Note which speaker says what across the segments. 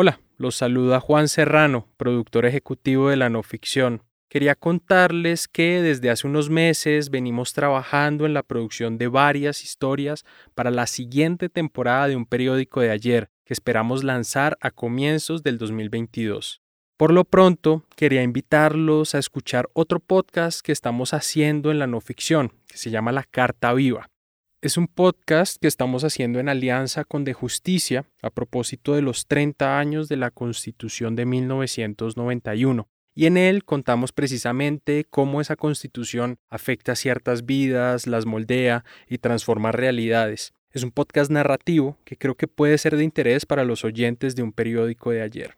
Speaker 1: Hola, los saluda Juan Serrano, productor ejecutivo de la no ficción. Quería contarles que desde hace unos meses venimos trabajando en la producción de varias historias para la siguiente temporada de un periódico de ayer que esperamos lanzar a comienzos del 2022. Por lo pronto, quería invitarlos a escuchar otro podcast que estamos haciendo en la no ficción, que se llama La Carta Viva. Es un podcast que estamos haciendo en alianza con De Justicia a propósito de los 30 años de la Constitución de 1991. Y en él contamos precisamente cómo esa constitución afecta ciertas vidas, las moldea y transforma realidades. Es un podcast narrativo que creo que puede ser de interés para los oyentes de un periódico de ayer.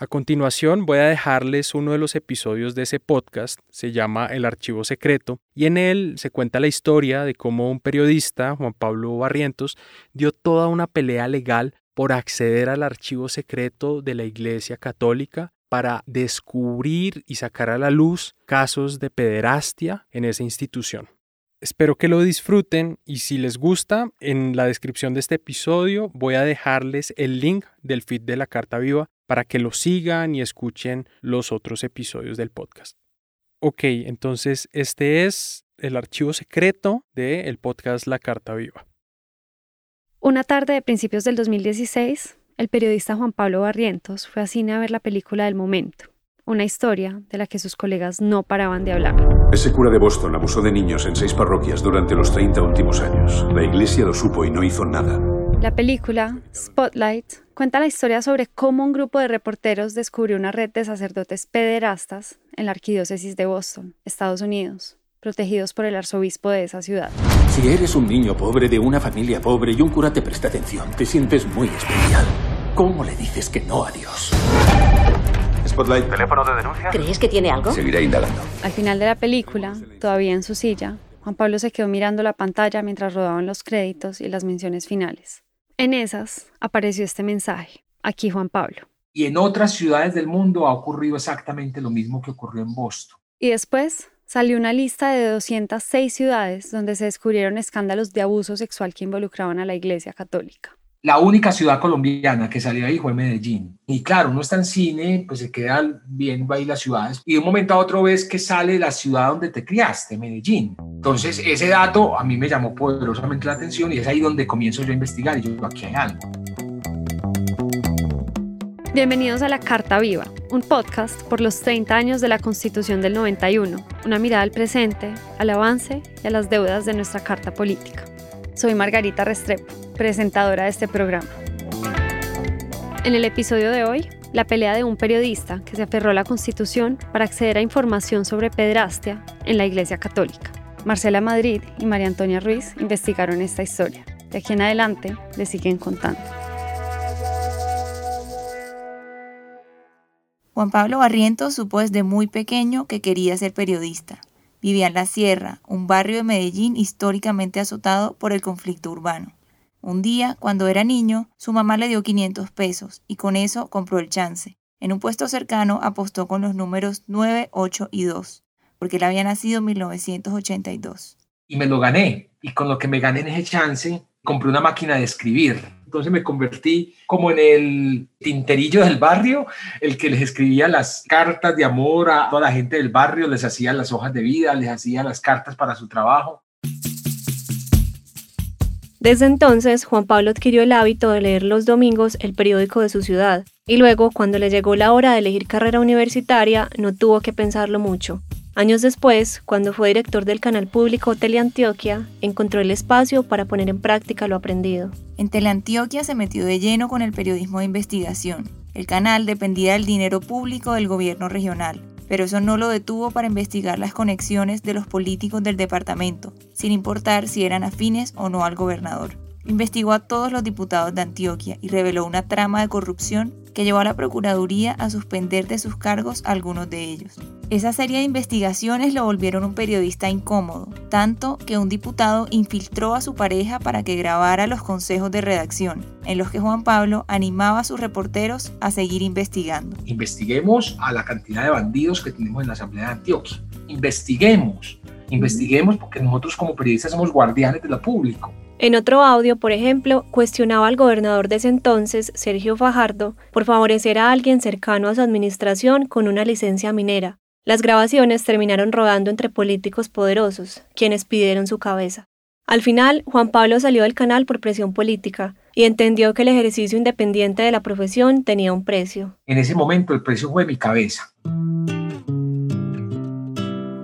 Speaker 1: A continuación voy a dejarles uno de los episodios de ese podcast, se llama El Archivo Secreto, y en él se cuenta la historia de cómo un periodista, Juan Pablo Barrientos, dio toda una pelea legal por acceder al archivo secreto de la Iglesia Católica para descubrir y sacar a la luz casos de pederastia en esa institución. Espero que lo disfruten y si les gusta, en la descripción de este episodio voy a dejarles el link del feed de la Carta Viva para que lo sigan y escuchen los otros episodios del podcast. Ok, entonces este es el archivo secreto del podcast La Carta Viva.
Speaker 2: Una tarde de principios del 2016, el periodista Juan Pablo Barrientos fue a cine a ver la película del momento, una historia de la que sus colegas no paraban de hablar.
Speaker 3: Ese cura de Boston abusó de niños en seis parroquias durante los 30 últimos años. La iglesia lo supo y no hizo nada.
Speaker 2: La película, Spotlight, cuenta la historia sobre cómo un grupo de reporteros descubrió una red de sacerdotes pederastas en la arquidiócesis de Boston, Estados Unidos, protegidos por el arzobispo de esa ciudad.
Speaker 4: Si eres un niño pobre de una familia pobre y un cura te presta atención, te sientes muy especial. ¿Cómo le dices que no a Dios?
Speaker 3: Spotlight.
Speaker 5: ¿Teléfono de denuncia?
Speaker 6: ¿Crees que tiene algo?
Speaker 3: Seguiré indagando.
Speaker 2: Al final de la película, todavía en su silla, Juan Pablo se quedó mirando la pantalla mientras rodaban los créditos y las menciones finales. En esas apareció este mensaje. Aquí Juan Pablo.
Speaker 7: Y en otras ciudades del mundo ha ocurrido exactamente lo mismo que ocurrió en Boston.
Speaker 2: Y después salió una lista de 206 ciudades donde se descubrieron escándalos de abuso sexual que involucraban a la Iglesia Católica.
Speaker 7: La única ciudad colombiana que salió ahí fue Medellín. Y claro, uno está en cine, pues se queda viendo ahí las ciudades. Y de un momento a otro ves que sale la ciudad donde te criaste, Medellín. Entonces, ese dato a mí me llamó poderosamente la atención y es ahí donde comienzo yo a investigar y yo, aquí hay algo.
Speaker 2: Bienvenidos a La Carta Viva, un podcast por los 30 años de la Constitución del 91, una mirada al presente, al avance y a las deudas de nuestra Carta Política. Soy Margarita Restrepo, presentadora de este programa. En el episodio de hoy, la pelea de un periodista que se aferró a la Constitución para acceder a información sobre pedrastia en la Iglesia Católica. Marcela Madrid y María Antonia Ruiz investigaron esta historia. De aquí en adelante les siguen contando.
Speaker 8: Juan Pablo Barrientos supo desde muy pequeño que quería ser periodista. Vivía en La Sierra, un barrio de Medellín históricamente azotado por el conflicto urbano. Un día, cuando era niño, su mamá le dio 500 pesos y con eso compró el chance. En un puesto cercano apostó con los números 9, 8 y 2 porque él había nacido en 1982.
Speaker 7: Y me lo gané. Y con lo que me gané en ese chance, compré una máquina de escribir. Entonces me convertí como en el tinterillo del barrio, el que les escribía las cartas de amor a toda la gente del barrio, les hacía las hojas de vida, les hacía las cartas para su trabajo.
Speaker 2: Desde entonces, Juan Pablo adquirió el hábito de leer los domingos el periódico de su ciudad, y luego, cuando le llegó la hora de elegir carrera universitaria, no tuvo que pensarlo mucho. Años después, cuando fue director del canal público Teleantioquia, encontró el espacio para poner en práctica lo aprendido.
Speaker 8: En Teleantioquia se metió de lleno con el periodismo de investigación. El canal dependía del dinero público del gobierno regional, pero eso no lo detuvo para investigar las conexiones de los políticos del departamento, sin importar si eran afines o no al gobernador. Investigó a todos los diputados de Antioquia y reveló una trama de corrupción que llevó a la Procuraduría a suspender de sus cargos a algunos de ellos. Esa serie de investigaciones lo volvieron un periodista incómodo, tanto que un diputado infiltró a su pareja para que grabara los consejos de redacción, en los que Juan Pablo animaba a sus reporteros a seguir investigando.
Speaker 7: Investiguemos a la cantidad de bandidos que tenemos en la Asamblea de Antioquia. Investiguemos, investiguemos porque nosotros como periodistas somos guardianes de lo público
Speaker 5: En otro audio, por ejemplo, cuestionaba al gobernador de ese entonces, Sergio Fajardo, por favorecer a alguien cercano a su administración con una licencia minera. Las grabaciones terminaron rodando entre políticos poderosos, quienes pidieron su cabeza. Al final, Juan Pablo salió del canal por presión política y entendió que el ejercicio independiente de la profesión tenía un precio.
Speaker 7: En ese momento el precio fue mi cabeza.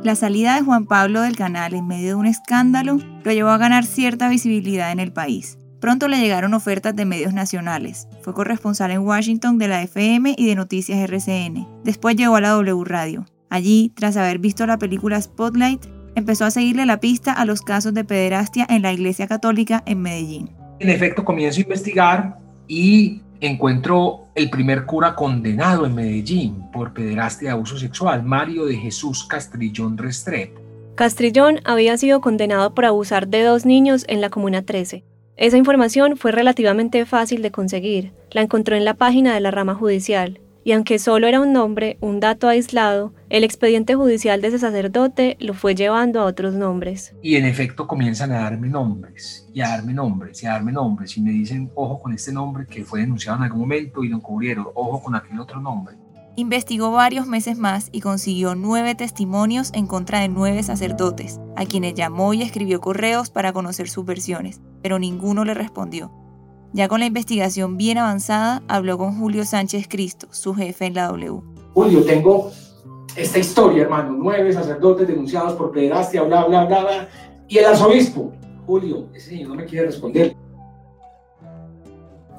Speaker 8: La salida de Juan Pablo del canal en medio de un escándalo lo llevó a ganar cierta visibilidad en el país. Pronto le llegaron ofertas de medios nacionales. Fue corresponsal en Washington de la FM y de Noticias RCN. Después llegó a la W Radio. Allí, tras haber visto la película Spotlight, empezó a seguirle la pista a los casos de pederastia en la Iglesia Católica en Medellín.
Speaker 7: En efecto, comienzo a investigar y encuentro el primer cura condenado en Medellín por pederastia y abuso sexual, Mario de Jesús Castrillón Restrepo.
Speaker 5: Castrillón había sido condenado por abusar de dos niños en la Comuna 13. Esa información fue relativamente fácil de conseguir. La encontró en la página de la rama judicial y aunque solo era un nombre, un dato aislado, el expediente judicial de ese sacerdote lo fue llevando a otros nombres.
Speaker 7: Y en efecto comienzan a darme nombres, y a darme nombres, y a darme nombres, y me dicen, ojo con este nombre que fue denunciado en algún momento y lo encubrieron, ojo con aquel otro nombre.
Speaker 8: Investigó varios meses más y consiguió nueve testimonios en contra de nueve sacerdotes, a quienes llamó y escribió correos para conocer sus versiones, pero ninguno le respondió. Ya con la investigación bien avanzada, habló con Julio Sánchez Cristo, su jefe en la W.
Speaker 7: Julio, tengo esta historia, hermano. Nueve sacerdotes denunciados por pederastia, bla, bla, bla, bla. Y el arzobispo. Julio, ese señor no me quiere responder.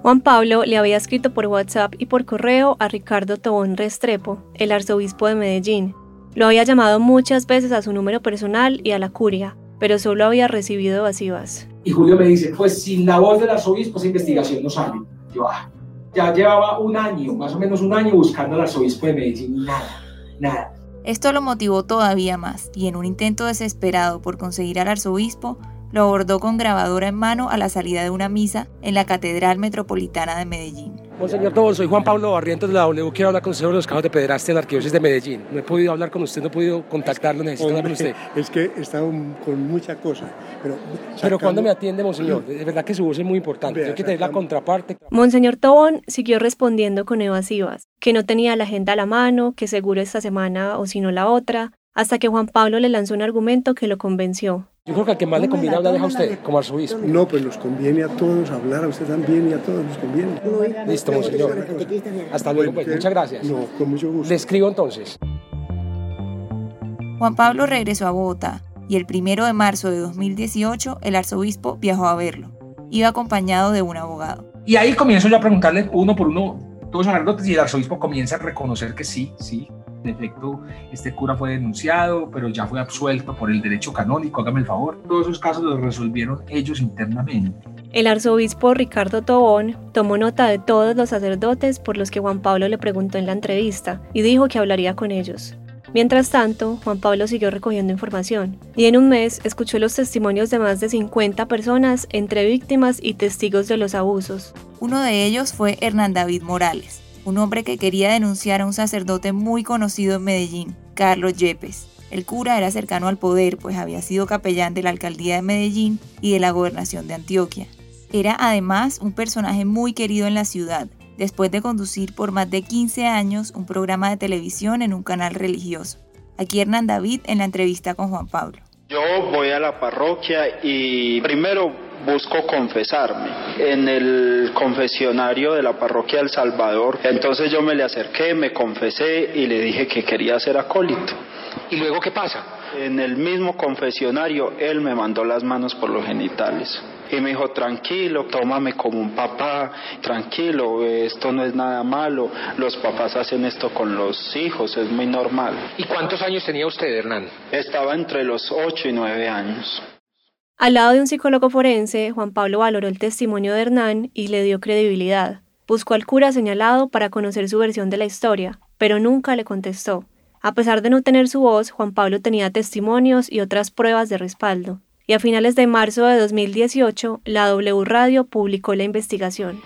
Speaker 5: Juan Pablo le había escrito por WhatsApp y por correo a Ricardo Tobón Restrepo, el arzobispo de Medellín. Lo había llamado muchas veces a su número personal y a la curia, pero solo había recibido evasivas.
Speaker 7: Y Julio me dice, pues sin la voz del arzobispo esa investigación no sale. Yo, ah, ya llevaba un año, más o menos un año buscando al arzobispo de Medellín nada, nada.
Speaker 8: Esto lo motivó todavía más y en un intento desesperado por conseguir al arzobispo, lo abordó con grabadora en mano a la salida de una misa en la Catedral Metropolitana de Medellín.
Speaker 6: Monseñor Tobón, soy Juan Pablo Barrientos de la W. Quiero hablar con usted sobre los casos de pederastia en la Arquidiócesis de Medellín. No he podido hablar con usted, no he podido contactarlo, necesito hablar con usted.
Speaker 9: Es que he estado con mucha cosa. Pero,
Speaker 6: pero cuando me atiende, Monseñor, de verdad que su voz es muy importante. Hay que tener la contraparte.
Speaker 5: Monseñor Tobón siguió respondiendo con evasivas, que no tenía la agenda a la mano, que seguro esta semana o si no la otra, hasta que Juan Pablo le lanzó un argumento que lo convenció.
Speaker 6: Yo creo que al que más le conviene hablar es a usted, como arzobispo.
Speaker 9: No, pues nos conviene a todos hablar, a usted también y a todos nos conviene.
Speaker 6: Listo, monseñor. Hasta luego, pues. Muchas gracias.
Speaker 9: No, con mucho gusto.
Speaker 6: Le escribo entonces.
Speaker 8: Juan Pablo regresó a Bogotá y el primero de marzo de 2018 el arzobispo viajó a verlo. Iba acompañado de un abogado.
Speaker 7: Y ahí comienzo yo a preguntarle uno por uno todos los sacerdotes y el arzobispo comienza a reconocer que sí, sí, en efecto, este cura fue denunciado, pero ya fue absuelto por el derecho canónico, hágame el favor. Todos esos casos los resolvieron ellos internamente.
Speaker 5: El arzobispo Ricardo Tobón tomó nota de todos los sacerdotes por los que Juan Pablo le preguntó en la entrevista y dijo que hablaría con ellos. Mientras tanto, Juan Pablo siguió recogiendo información y en un mes escuchó los testimonios de más de 50 personas entre víctimas y testigos de los abusos.
Speaker 8: Uno de ellos fue Hernán David Morales, un hombre que quería denunciar a un sacerdote muy conocido en Medellín, Carlos Yepes. El cura era cercano al poder, pues había sido capellán de la alcaldía de Medellín y de la gobernación de Antioquia. Era además un personaje muy querido en la ciudad, después de conducir por más de 15 años un programa de televisión en un canal religioso. Aquí Hernán David en la entrevista con Juan Pablo.
Speaker 10: Yo voy a la parroquia y primero busco confesarme en el confesionario de la parroquia del Salvador. Entonces yo me le acerqué, me confesé y le dije que quería ser acólito.
Speaker 7: ¿Y luego qué pasa?
Speaker 10: En el mismo confesionario él me mandó las manos por los genitales. Y me dijo, tranquilo, tómame como un papá, tranquilo, esto no es nada malo, los papás hacen esto con los hijos, es muy normal.
Speaker 7: ¿Y cuántos años tenía usted, Hernán?
Speaker 10: Estaba entre los 8 y 9 años.
Speaker 5: Al lado de un psicólogo forense, Juan Pablo valoró el testimonio de Hernán y le dio credibilidad. Buscó al cura señalado para conocer su versión de la historia, pero nunca le contestó. A pesar de no tener su voz, Juan Pablo tenía testimonios y otras pruebas de respaldo y a finales de marzo de 2018 la W Radio publicó la investigación.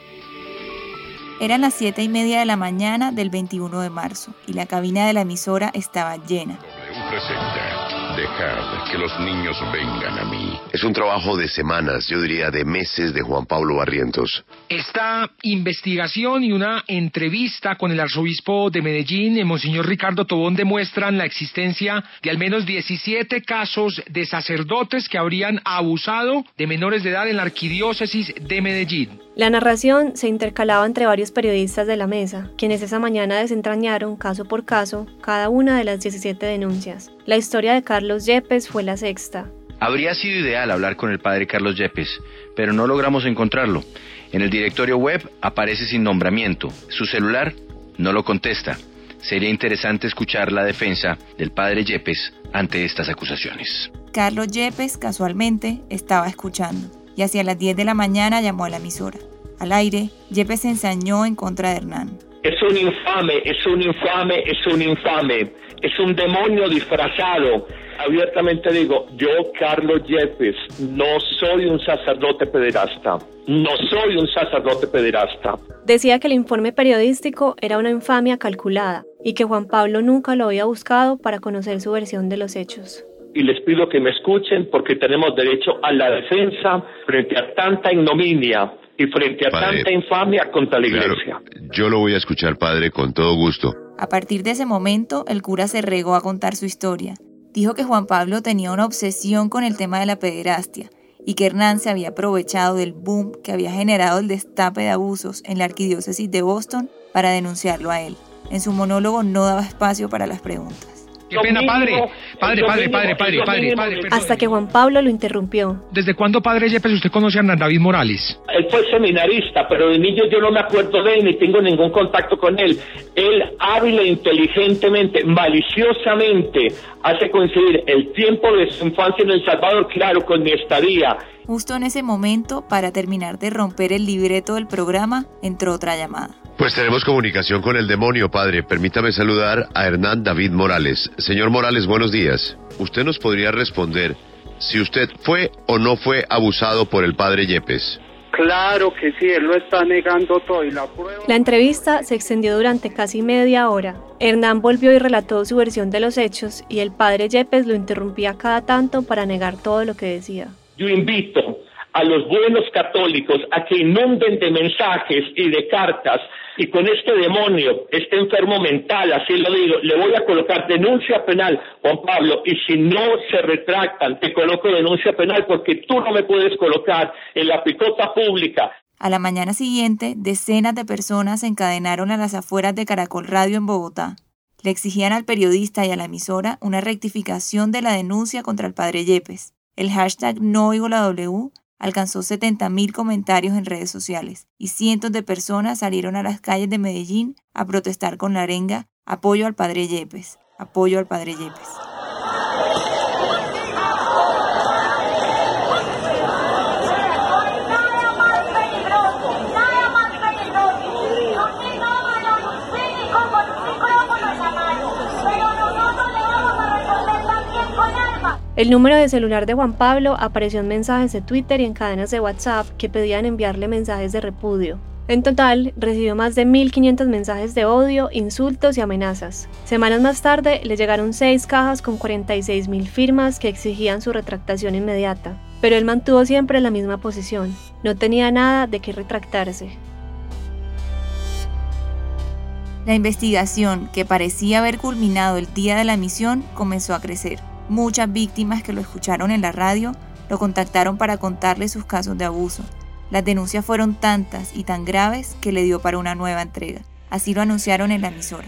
Speaker 8: Eran las 7 y media de la mañana del 21 de marzo y la cabina de la emisora estaba llena.
Speaker 11: Dejad que los niños vengan a mí.
Speaker 12: Es un trabajo de semanas, yo diría de meses, de Juan Pablo Barrientos.
Speaker 7: Esta investigación y una entrevista con el arzobispo de Medellín, el Monseñor Ricardo Tobón, demuestran la existencia de al menos 17 casos de sacerdotes que habrían abusado de menores de edad en la arquidiócesis de Medellín.
Speaker 5: La narración se intercalaba entre varios periodistas de la mesa, quienes esa mañana desentrañaron caso por caso cada una de las 17 denuncias. La historia de Carlos Yepes fue la sexta.
Speaker 13: Habría sido ideal hablar con el padre Carlos Yepes, pero no logramos encontrarlo. En el directorio web aparece sin nombramiento. Su celular no lo contesta. Sería interesante escuchar la defensa del padre Yepes ante estas acusaciones.
Speaker 8: Carlos Yepes casualmente estaba escuchando y hacia las 10 de la mañana llamó a la emisora. Al aire, Yepes se ensañó en contra de Hernán.
Speaker 14: Es un infame, es un infame, es un infame, es un demonio disfrazado. Abiertamente digo, yo, Carlos Yepes, no soy un sacerdote pederasta. No soy un sacerdote pederasta.
Speaker 5: Decía que el informe periodístico era una infamia calculada y que Juan Pablo nunca lo había buscado para conocer su versión de los hechos
Speaker 14: y les pido que me escuchen porque tenemos derecho a la defensa frente a tanta ignominia y frente a tanta infamia contra la iglesia.
Speaker 12: yo lo voy a escuchar, padre, con todo gusto.
Speaker 8: A partir de ese momento, el cura se regó a contar su historia. Dijo que Juan Pablo tenía una obsesión con el tema de la pederastia y que Hernán se había aprovechado del boom que había generado el destape de abusos en la arquidiócesis de Boston para denunciarlo a él. En su monólogo no daba espacio para las preguntas.
Speaker 7: Qué pena, padre. Padre, padre, padre, padre, padre, padre.
Speaker 5: Hasta que Juan Pablo lo interrumpió.
Speaker 7: ¿Desde cuándo, padre Yepes, usted conoce a Hernán David Morales?
Speaker 14: Él fue seminarista, pero de niño yo no me acuerdo de él ni tengo ningún contacto con él. Él hábil e inteligentemente, maliciosamente, hace coincidir el tiempo de su infancia en El Salvador, claro, con mi estadía.
Speaker 8: Justo en ese momento, para terminar de romper el libreto del programa, entró otra llamada.
Speaker 12: Pues tenemos comunicación con el demonio, padre. Permítame saludar a Hernán David Morales. Señor Morales, buenos días. ¿Usted nos podría responder si usted fue o no fue abusado por el padre Yepes?
Speaker 15: Claro que sí, él lo está negando todo y la prueba...
Speaker 5: La entrevista se extendió durante casi media hora. Hernán volvió y relató su versión de los hechos y el padre Yepes lo interrumpía cada tanto para negar todo lo que decía.
Speaker 14: Yo invito a los buenos católicos a que inunden de mensajes y de cartas y con este demonio, este enfermo mental, así lo digo, le voy a colocar denuncia penal, Juan Pablo, y si no se retractan, te coloco denuncia penal porque tú no me puedes colocar en la picota pública.
Speaker 8: A la mañana siguiente, decenas de personas se encadenaron a las afueras de Caracol Radio en Bogotá. Le exigían al periodista y a la emisora una rectificación de la denuncia contra el padre Yepes. El hashtag no oigo la W alcanzó 70.000 comentarios en redes sociales y cientos de personas salieron a las calles de Medellín a protestar con la arenga apoyo al padre Yepes, apoyo al padre Yepes.
Speaker 5: El número de celular de Juan Pablo apareció en mensajes de Twitter y en cadenas de WhatsApp que pedían enviarle mensajes de repudio. En total, recibió más de 1.500 mensajes de odio, insultos y amenazas. Semanas más tarde, le llegaron seis cajas con 46.000 firmas que exigían su retractación inmediata. Pero él mantuvo siempre la misma posición. No tenía nada de qué retractarse.
Speaker 8: La investigación, que parecía haber culminado el día de la misión, comenzó a crecer. Muchas víctimas que lo escucharon en la radio lo contactaron para contarle sus casos de abuso. Las denuncias fueron tantas y tan graves que le dio para una nueva entrega. Así lo anunciaron en la emisora.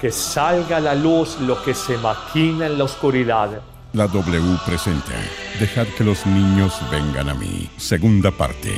Speaker 16: Que salga a la luz lo que se maquina en la oscuridad.
Speaker 11: La W presenta Dejad que los niños vengan a mí. Segunda parte.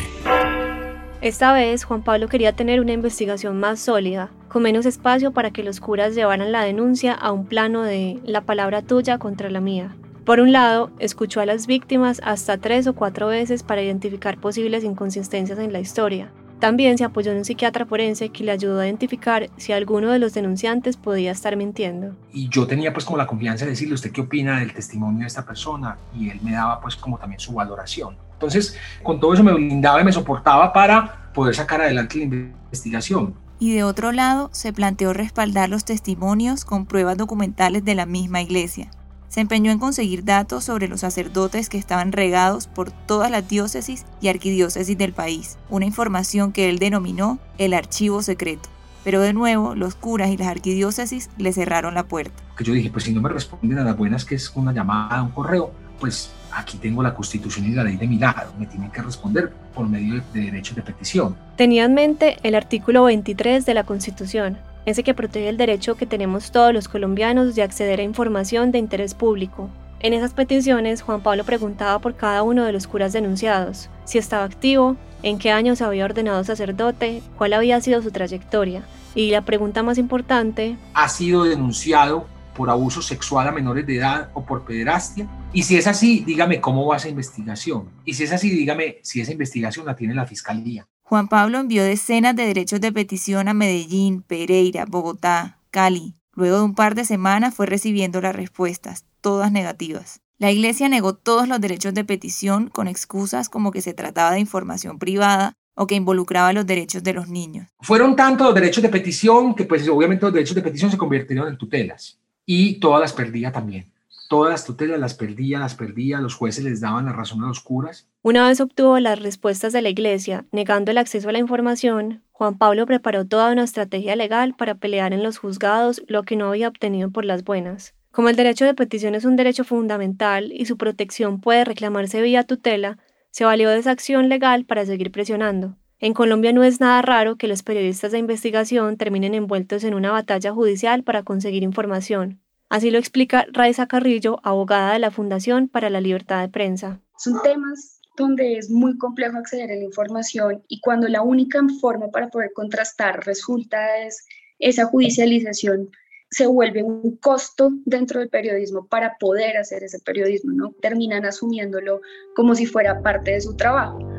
Speaker 5: Esta vez Juan Pablo quería tener una investigación más sólida, con menos espacio para que los curas llevaran la denuncia a un plano de la palabra tuya contra la mía. Por un lado, escuchó a las víctimas hasta tres o cuatro veces para identificar posibles inconsistencias en la historia. También se apoyó en un psiquiatra forense que le ayudó a identificar si alguno de los denunciantes podía estar mintiendo.
Speaker 7: Y yo tenía pues como la confianza de decirle, ¿usted qué opina del testimonio de esta persona? Y él me daba pues como también su valoración. Entonces, con todo eso me blindaba y me soportaba para poder sacar adelante la investigación.
Speaker 8: Y de otro lado se planteó respaldar los testimonios con pruebas documentales de la misma iglesia. Se empeñó en conseguir datos sobre los sacerdotes que estaban regados por todas las diócesis y arquidiócesis del país, una información que él denominó el archivo secreto. Pero de nuevo, los curas y las arquidiócesis le cerraron la puerta.
Speaker 7: Yo dije, pues si no me responden a las buenas, que es una llamada, un correo, pues aquí tengo la constitución y la ley de mi lado, me tienen que responder por medio de, derechos de petición.
Speaker 5: Tenía en mente el artículo 23 de la constitución, ese que protege el derecho que tenemos todos los colombianos de acceder a información de interés público. En esas peticiones, Juan Pablo preguntaba por cada uno de los curas denunciados, si estaba activo, en qué años había ordenado sacerdote, cuál había sido su trayectoria. Y la pregunta más importante,
Speaker 7: ¿ha sido denunciado por abuso sexual a menores de edad o por pederastia? Y si es así, dígame cómo va esa investigación. Y si es así, dígame si esa investigación la tiene la Fiscalía.
Speaker 8: Juan Pablo envió decenas de derechos de petición a Medellín, Pereira, Bogotá, Cali. Luego de un par de semanas fue recibiendo las respuestas, todas negativas. La Iglesia negó todos los derechos de petición con excusas como que se trataba de información privada o que involucraba los derechos de los niños.
Speaker 7: Fueron tantos los derechos de petición que pues obviamente los derechos de petición se convirtieron en tutelas y todas las perdía también. Todas las tutelas las perdía, las perdía, los jueces les daban la razón a los curas.
Speaker 5: Una vez obtuvo las respuestas de la Iglesia, negando el acceso a la información, Juan Pablo preparó toda una estrategia legal para pelear en los juzgados lo que no había obtenido por las buenas. Como el derecho de petición es un derecho fundamental y su protección puede reclamarse vía tutela, se valió de esa acción legal para seguir presionando. En Colombia no es nada raro que los periodistas de investigación terminen envueltos en una batalla judicial para conseguir información. Así lo explica Raiza Carrillo, abogada de la Fundación para la Libertad de Prensa.
Speaker 17: Son temas donde es muy complejo acceder a la información y cuando la única forma para poder contrastar resulta es esa judicialización se vuelve un costo dentro del periodismo para poder hacer ese periodismo, ¿no? Terminan asumiéndolo como si fuera parte de su trabajo.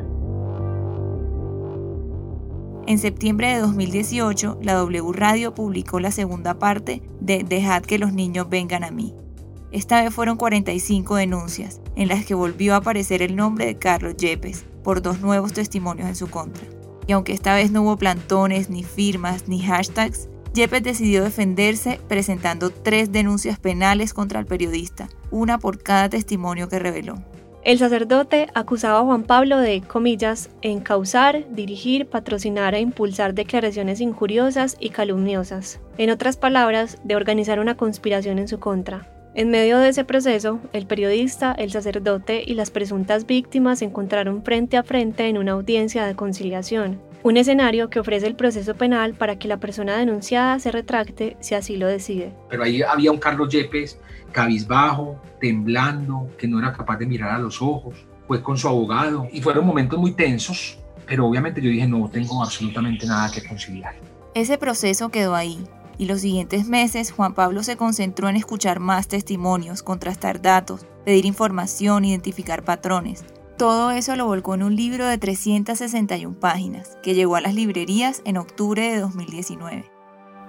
Speaker 8: En septiembre de 2018, la W Radio publicó la segunda parte de Dejad que los niños vengan a mí. Esta vez fueron 45 denuncias, en las que volvió a aparecer el nombre de Carlos Yepes, por dos nuevos testimonios en su contra. Y aunque esta vez no hubo plantones, ni firmas, ni hashtags, Yepes decidió defenderse presentando tres denuncias penales contra el periodista, una por cada testimonio que reveló.
Speaker 5: El sacerdote acusaba a Juan Pablo de, comillas, encauzar, dirigir, patrocinar e impulsar declaraciones injuriosas y calumniosas. En otras palabras, de organizar una conspiración en su contra. En medio de ese proceso, el periodista, el sacerdote y las presuntas víctimas se encontraron frente a frente en una audiencia de conciliación, un escenario que ofrece el proceso penal para que la persona denunciada se retracte si así lo decide.
Speaker 7: Pero ahí había un Carlos Yepes cabizbajo, temblando, que no era capaz de mirar a los ojos, fue con su abogado y fueron momentos muy tensos, pero obviamente yo dije no tengo absolutamente nada que conciliar.
Speaker 8: Ese proceso quedó ahí y los siguientes meses Juan Pablo se concentró en escuchar más testimonios, contrastar datos, pedir información, identificar patrones. Todo eso lo volcó en un libro de 361 páginas que llegó a las librerías en octubre de 2019.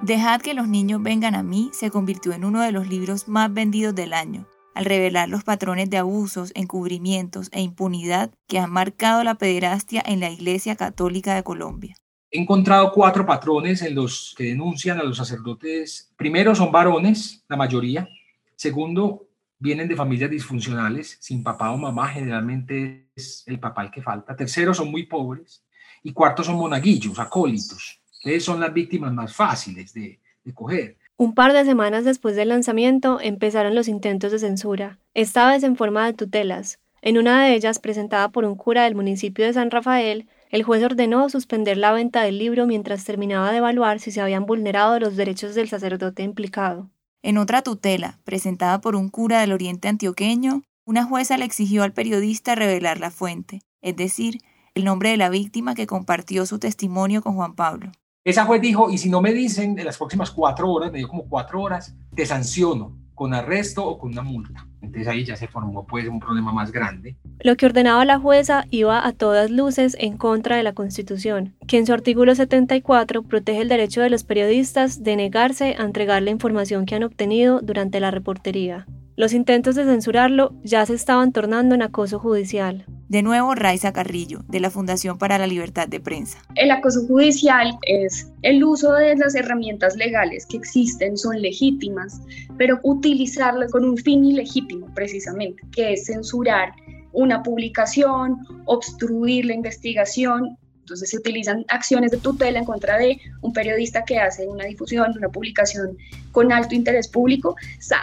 Speaker 8: Dejad que los niños vengan a mí se convirtió en uno de los libros más vendidos del año, al revelar los patrones de abusos, encubrimientos e impunidad que han marcado la pederastia en la Iglesia Católica de Colombia.
Speaker 7: He encontrado cuatro patrones en los que denuncian a los sacerdotes. Primero, son varones, la mayoría. Segundo, vienen de familias disfuncionales, sin papá o mamá, generalmente es el papá el que falta. Tercero, son muy pobres. Y cuarto, son monaguillos, acólitos son las víctimas más fáciles de, de coger.
Speaker 5: Un par de semanas después del lanzamiento empezaron los intentos de censura, esta vez en forma de tutelas. En una de ellas, presentada por un cura del municipio de San Rafael, el juez ordenó suspender la venta del libro mientras terminaba de evaluar si se habían vulnerado los derechos del sacerdote implicado.
Speaker 8: En otra tutela, presentada por un cura del oriente antioqueño, una jueza le exigió al periodista revelar la fuente, es decir, el nombre de la víctima que compartió su testimonio con Juan Pablo.
Speaker 7: Esa juez dijo, y si no me dicen en las próximas cuatro horas, me dio como cuatro horas, te sanciono con arresto o con una multa. Entonces ahí ya se formó pues un problema más grande.
Speaker 5: Lo que ordenaba la jueza iba a todas luces en contra de la Constitución, que en su artículo 74 protege el derecho de los periodistas de negarse a entregar la información que han obtenido durante la reportería. Los intentos de censurarlo ya se estaban tornando en acoso judicial.
Speaker 8: De nuevo, Raiza Carrillo, de la Fundación para la Libertad de Prensa.
Speaker 17: El acoso judicial es el uso de las herramientas legales que existen, son legítimas, pero utilizarlas con un fin ilegítimo, precisamente, que es censurar una publicación, obstruir la investigación. Entonces se utilizan acciones de tutela en contra de un periodista que hace una difusión, una publicación con alto interés público,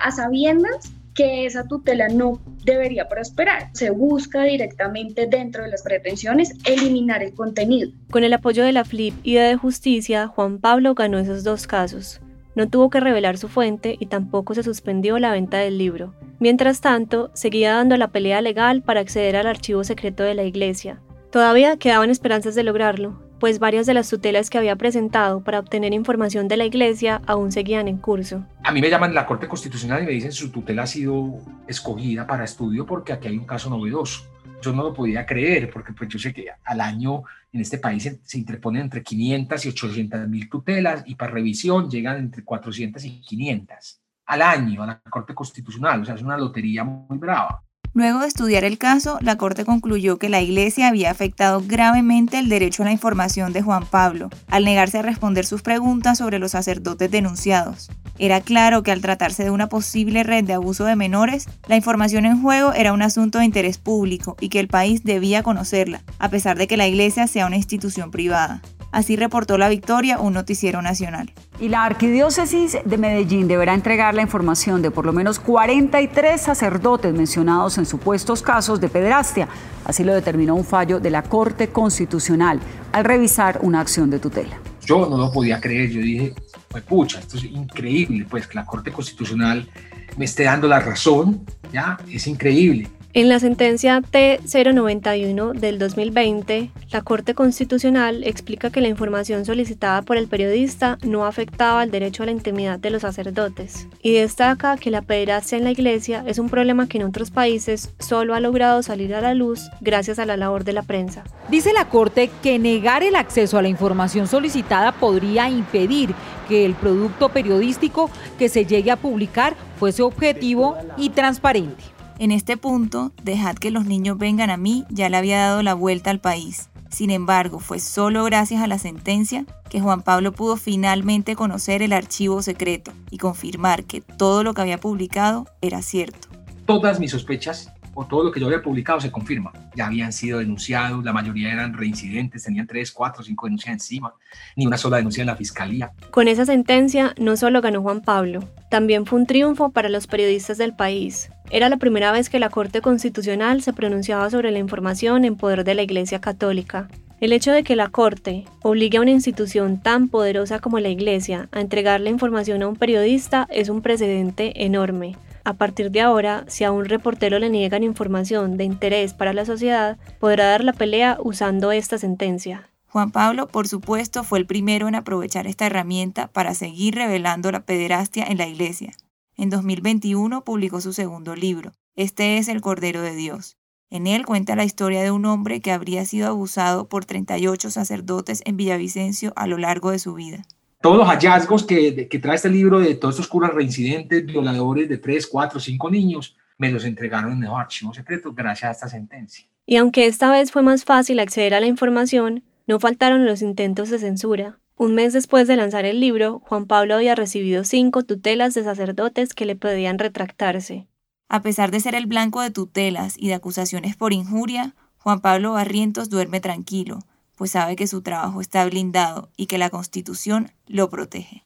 Speaker 17: a sabiendas que esa tutela no debería prosperar. Se busca directamente dentro de las pretensiones eliminar el contenido.
Speaker 5: Con el apoyo de la FLIP y de Justicia, Juan Pablo ganó esos dos casos. No tuvo que revelar su fuente y tampoco se suspendió la venta del libro. Mientras tanto, seguía dando la pelea legal para acceder al archivo secreto de la iglesia. Todavía quedaban esperanzas de lograrlo, pues varias de las tutelas que había presentado para obtener información de la iglesia aún seguían en curso.
Speaker 7: A mí me llaman la Corte Constitucional y me dicen su tutela ha sido escogida para estudio porque aquí hay un caso novedoso. Yo no lo podía creer porque pues yo sé que al año en este país se, interponen entre 500 y 800 mil tutelas y para revisión llegan entre 400 y 500 al año a la Corte Constitucional. O sea, es una lotería muy brava.
Speaker 8: Luego de estudiar el caso, la Corte concluyó que la Iglesia había afectado gravemente el derecho a la información de Juan Pablo, al negarse a responder sus preguntas sobre los sacerdotes denunciados. Era claro que al tratarse de una posible red de abuso de menores, la información en juego era un asunto de interés público y que el país debía conocerla, a pesar de que la Iglesia sea una institución privada. Así reportó La Victoria, un noticiero nacional.
Speaker 18: Y la Arquidiócesis de Medellín deberá entregar la información de por lo menos 43 sacerdotes mencionados en supuestos casos de pederastia. Así lo determinó un fallo de la Corte Constitucional al revisar una acción de tutela.
Speaker 7: Yo no lo podía creer, yo dije, pues pucha, esto es increíble, pues que la Corte Constitucional me esté dando la razón, ya, es increíble.
Speaker 5: En la sentencia T091 del 2020, la Corte Constitucional explica que la información solicitada por el periodista no afectaba el derecho a la intimidad de los sacerdotes y destaca que la pederastia en la iglesia es un problema que en otros países solo ha logrado salir a la luz gracias a la labor de la prensa.
Speaker 19: Dice la Corte que negar el acceso a la información solicitada podría impedir que el producto periodístico que se llegue a publicar fuese objetivo y transparente.
Speaker 8: En este punto, dejad que los niños vengan a mí ya le había dado la vuelta al país. Sin embargo, fue solo gracias a la sentencia que Juan Pablo pudo finalmente conocer el archivo secreto y confirmar que todo lo que había publicado era cierto.
Speaker 7: Todas mis sospechas o todo lo que yo había publicado se confirma. Ya habían sido denunciados, la mayoría eran reincidentes, tenían tres, cuatro, cinco denuncias encima, ni una sola denuncia en la fiscalía.
Speaker 5: Con esa sentencia no solo ganó Juan Pablo, también fue un triunfo para los periodistas del país. Era la primera vez que la Corte Constitucional se pronunciaba sobre la información en poder de la Iglesia Católica. El hecho de que la Corte obligue a una institución tan poderosa como la Iglesia a entregar la información a un periodista es un precedente enorme. A partir de ahora, si a un reportero le niegan información de interés para la sociedad, podrá dar la pelea usando esta sentencia.
Speaker 8: Juan Pablo, por supuesto, fue el primero en aprovechar esta herramienta para seguir revelando la pederastia en la iglesia. En 2021 publicó su segundo libro, Este es el Cordero de Dios. En él cuenta la historia de un hombre que habría sido abusado por 38 sacerdotes en Villavicencio a lo largo de su vida
Speaker 7: todos los hallazgos que, que, trae este libro de todos estos curas reincidentes, violadores de 3, 4, 5 niños, me los entregaron en los archivos secretos gracias a esta sentencia.
Speaker 5: Y aunque esta vez fue más fácil acceder a la información, no faltaron los intentos de censura. Un mes después de lanzar el libro, Juan Pablo había recibido cinco tutelas de sacerdotes que le pedían retractarse.
Speaker 8: A pesar de ser el blanco de tutelas y de acusaciones por injuria, Juan Pablo Barrientos duerme tranquilo, pues sabe que su trabajo está blindado y que la Constitución lo protege.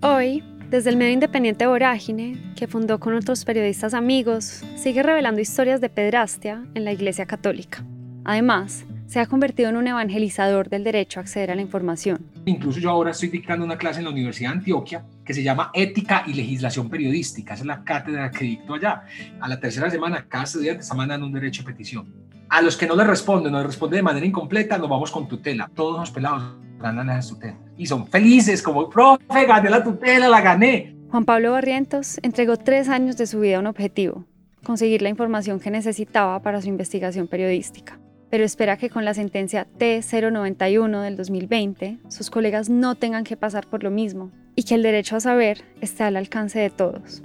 Speaker 2: Hoy, desde el medio independiente Vorágine, que fundó con otros periodistas amigos, sigue revelando historias de pedrastia en la Iglesia Católica. Además, se ha convertido en un evangelizador del derecho a acceder a la información.
Speaker 7: Incluso yo ahora estoy dictando una clase en la Universidad de Antioquia que se llama Ética y Legislación Periodística. Esa es la cátedra que dicto allá. A la tercera semana, cada estudiante está mandando un derecho a petición. A los que no le responden, no le responde de manera incompleta, nos vamos con tutela. Todos los pelados ganan esa tutela. Y son felices, como, profe, gané la tutela, la gané.
Speaker 2: Juan Pablo Barrientos entregó tres años de su vida a un objetivo, conseguir la información que necesitaba para su investigación periodística. Pero espera que con la sentencia T091 del 2020 sus colegas no tengan que pasar por lo mismo y que el derecho a saber esté al alcance de todos.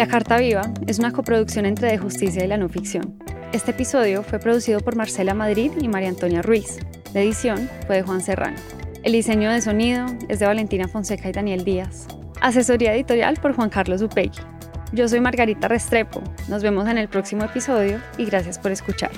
Speaker 2: La Carta Viva es una coproducción entre De Justicia y la no ficción. Este episodio fue producido por Marcela Madrid y María Antonia Ruiz. La edición fue de Juan Serrano. El diseño de sonido es de Valentina Fonseca y Daniel Díaz. Asesoría editorial por Juan Carlos Upegui. Yo soy Margarita Restrepo. Nos vemos en el próximo episodio y gracias por escuchar.